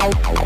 out.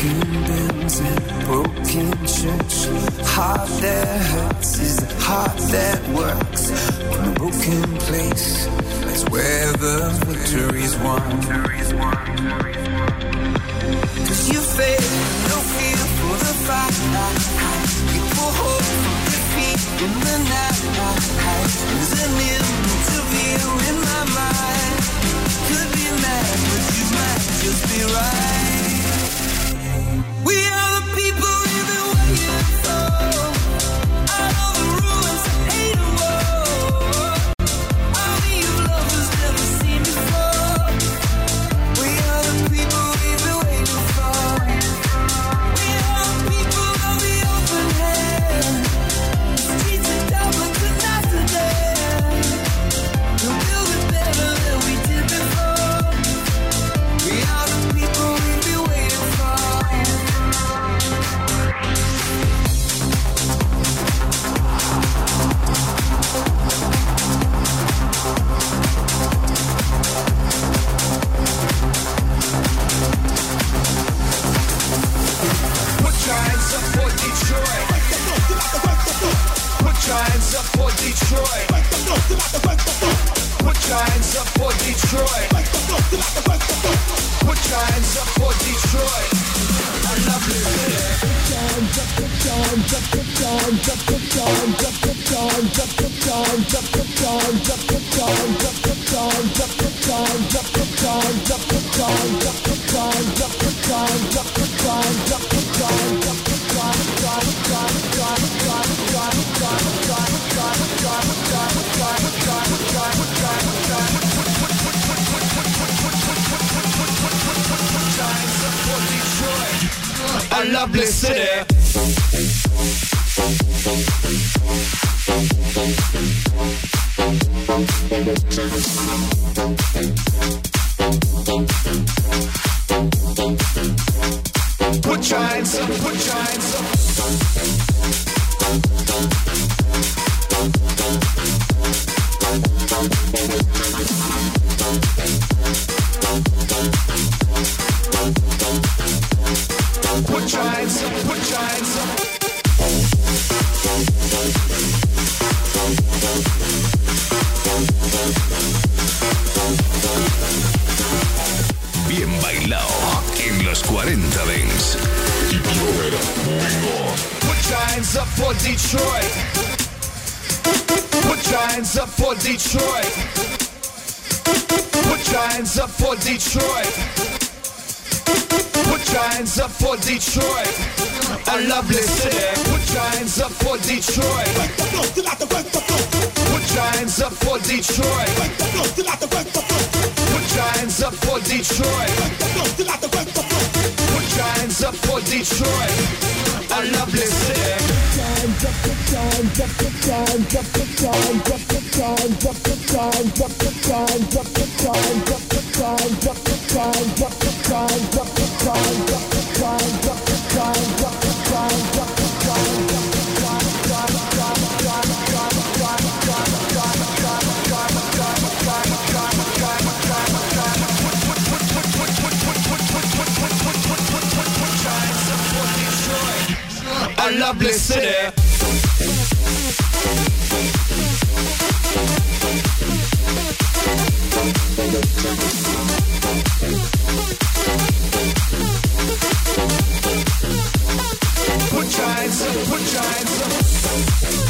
broken bins and broken church. Heart that hurts is a heart that works. In a broken place, that's where the victory's won. Cause you fail, no fear for the fight. You pull hope from defeat in the night. There's an interview in my mind. Could be mad, but you might just be right. lovely city. our lovely city. Put your hands up, put your hands up.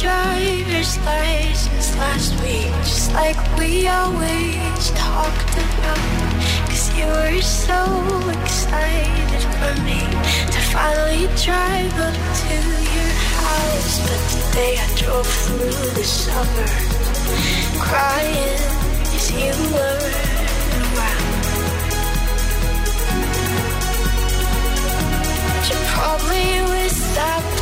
driver's license last week, just like we always talked about. Cause you were so excited for me to finally drive up to your house. But today I drove through the suburbs, crying as you were around. You probably wish that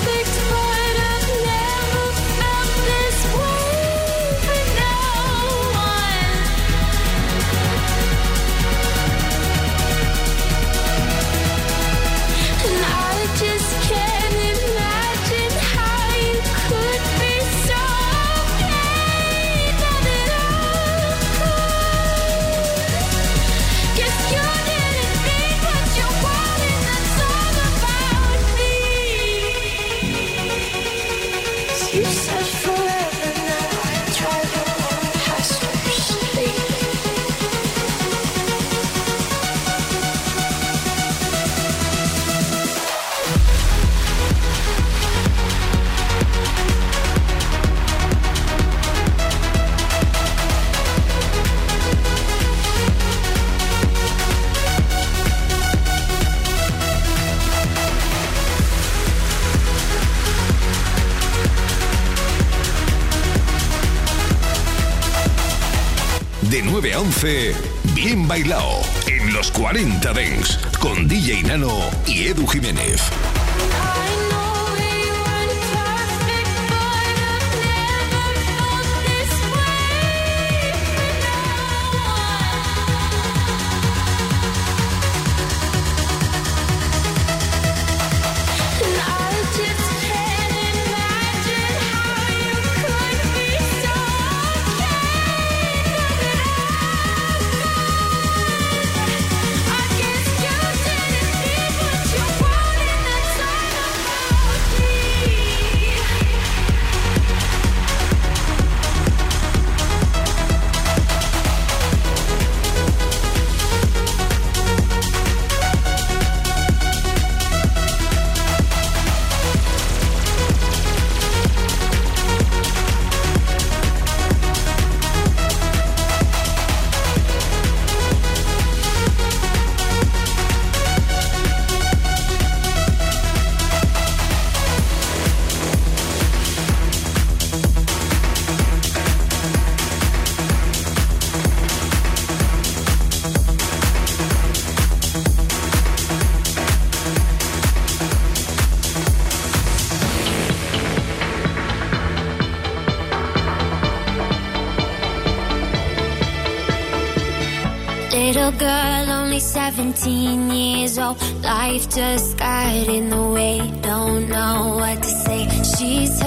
11, Bien Bailao, en los 40 Dens, con DJ Nano y Edu Jiménez. 17 years old, life just got in the way. Don't know what to say. She's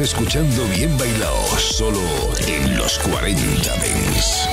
Escuchando Bien Bailado, solo en los 40 Dents.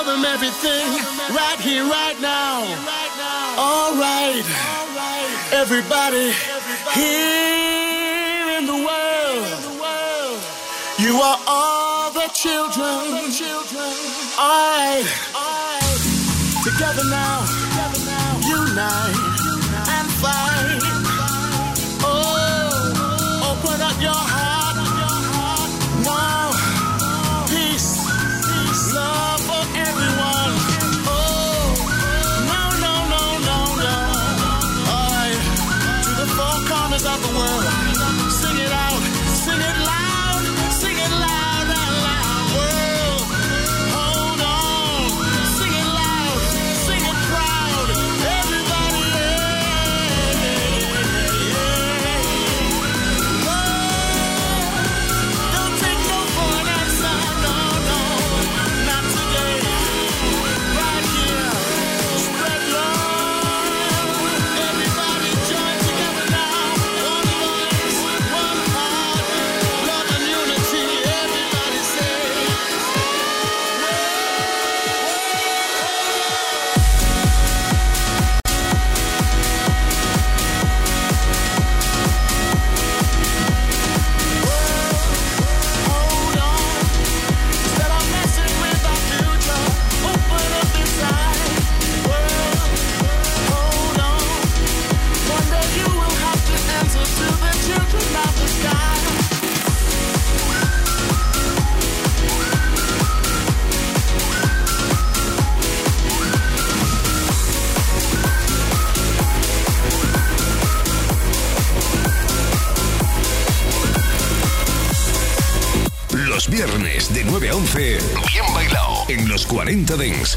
tell them everything right here, right now. All right, everybody here in the world, you are all the children. All right, together now, unite and fight. Oh, open up your world. Los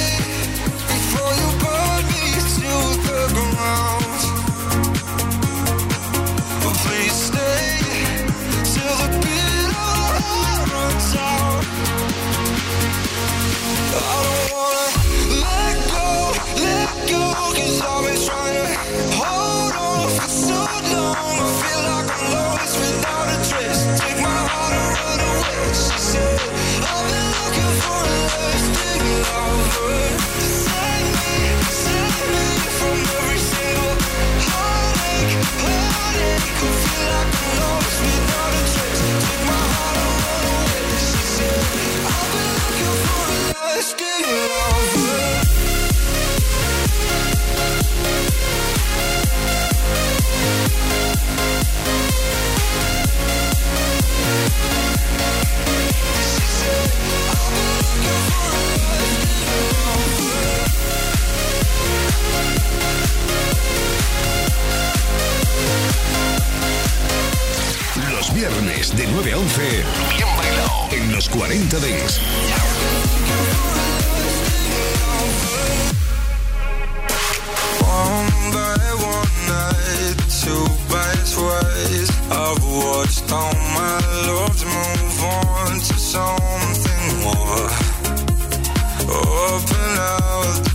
I wanna feel it. Los viernes de 9 a 11, en los 40 Dings. I've watched all my loves move on to something more. Open out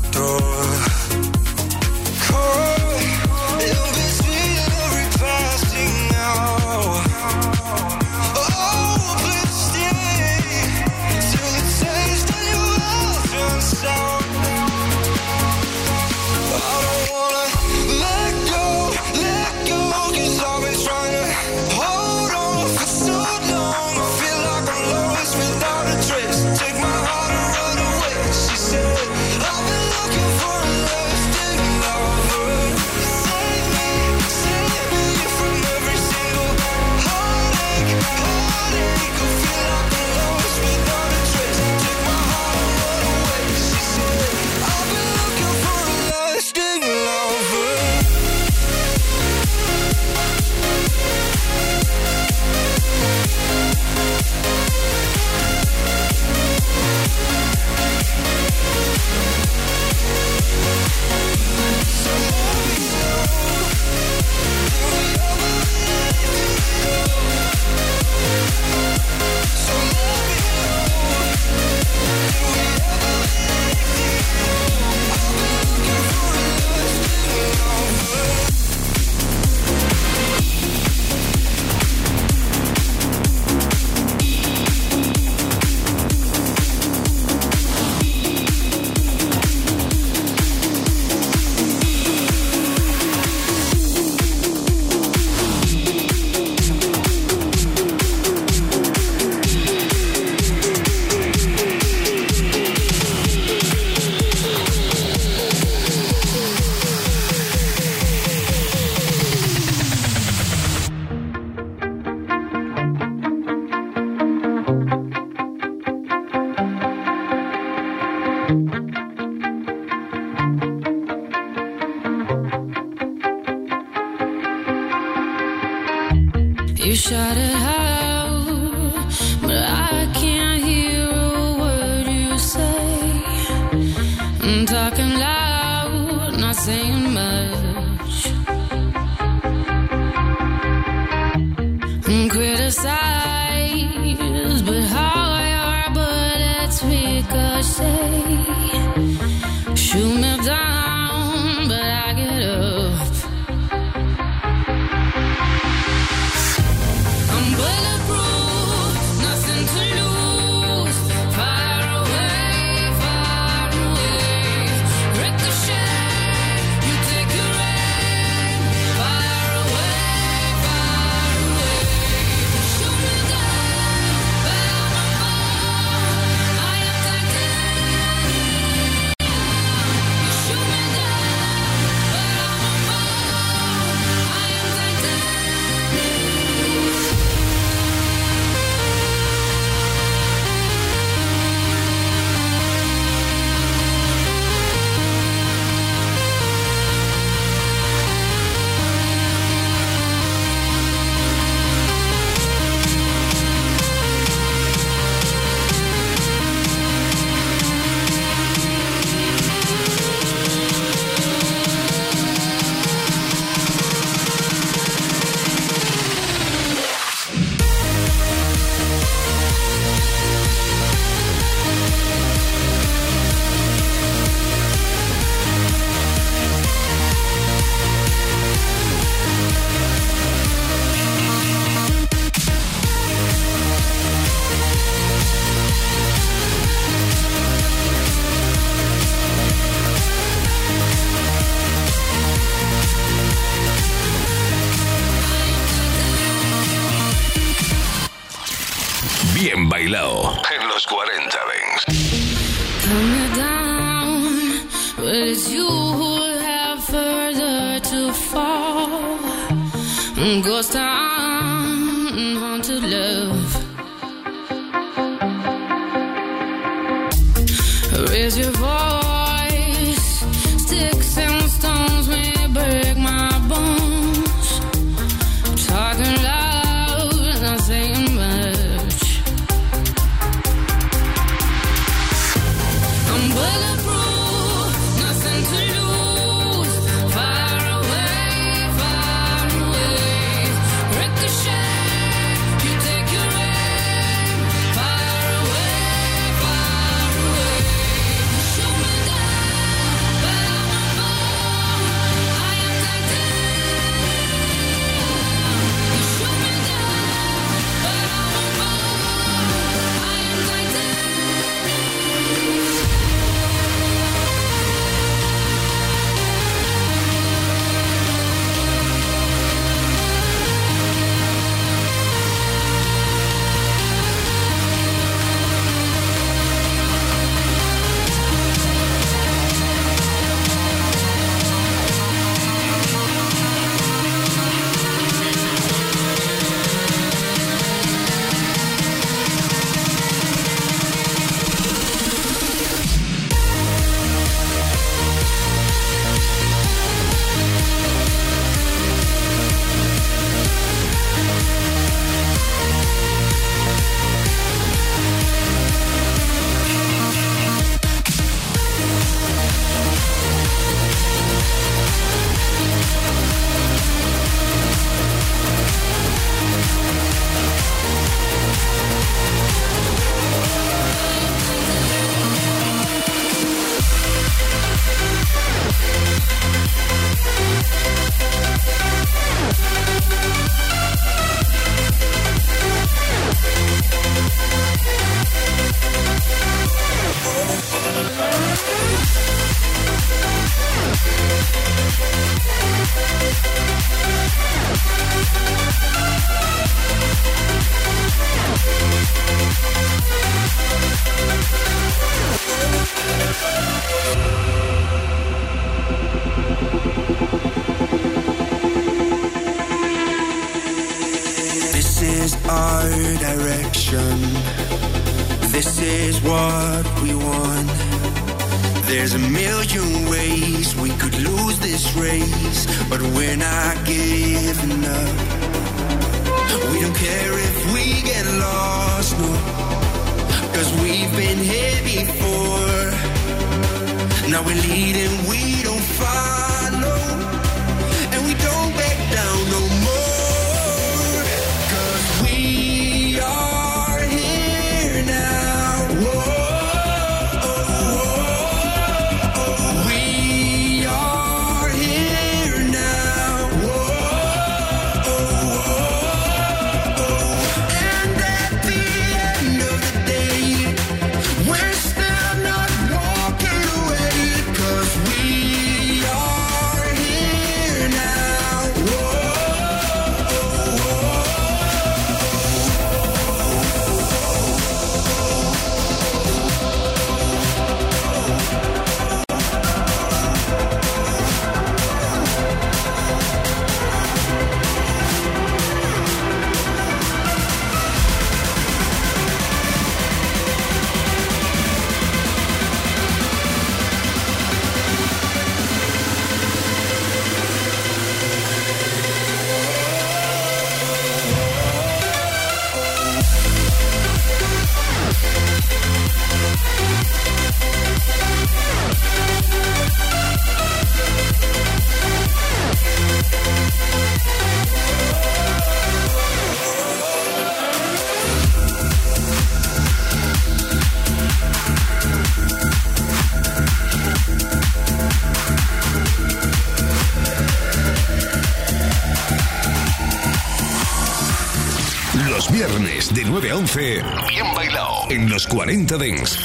40 Dents.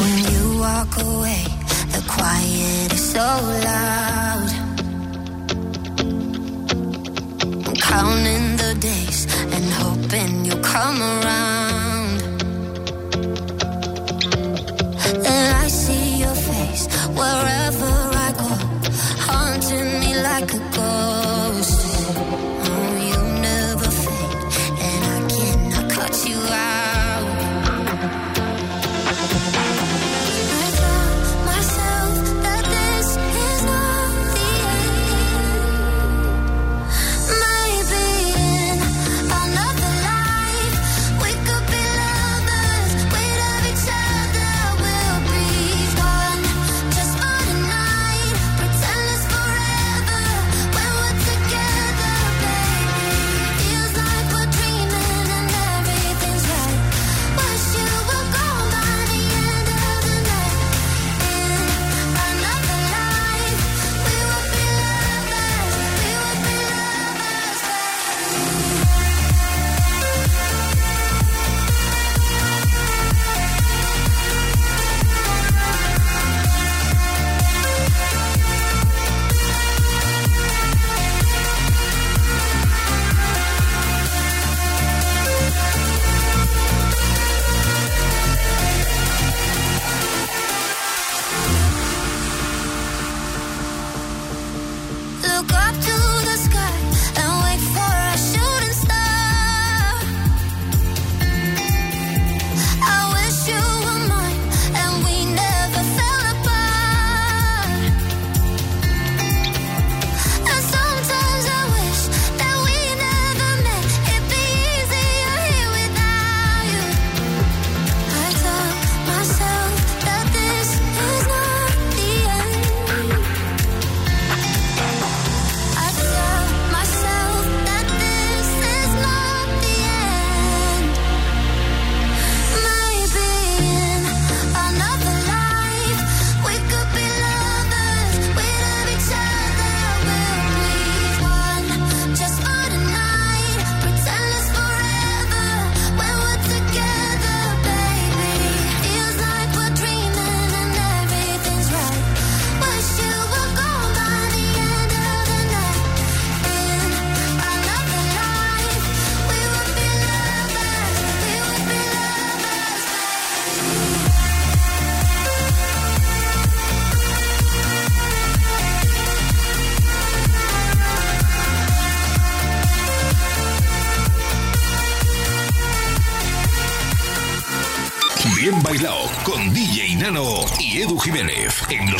When you walk away, the quiet.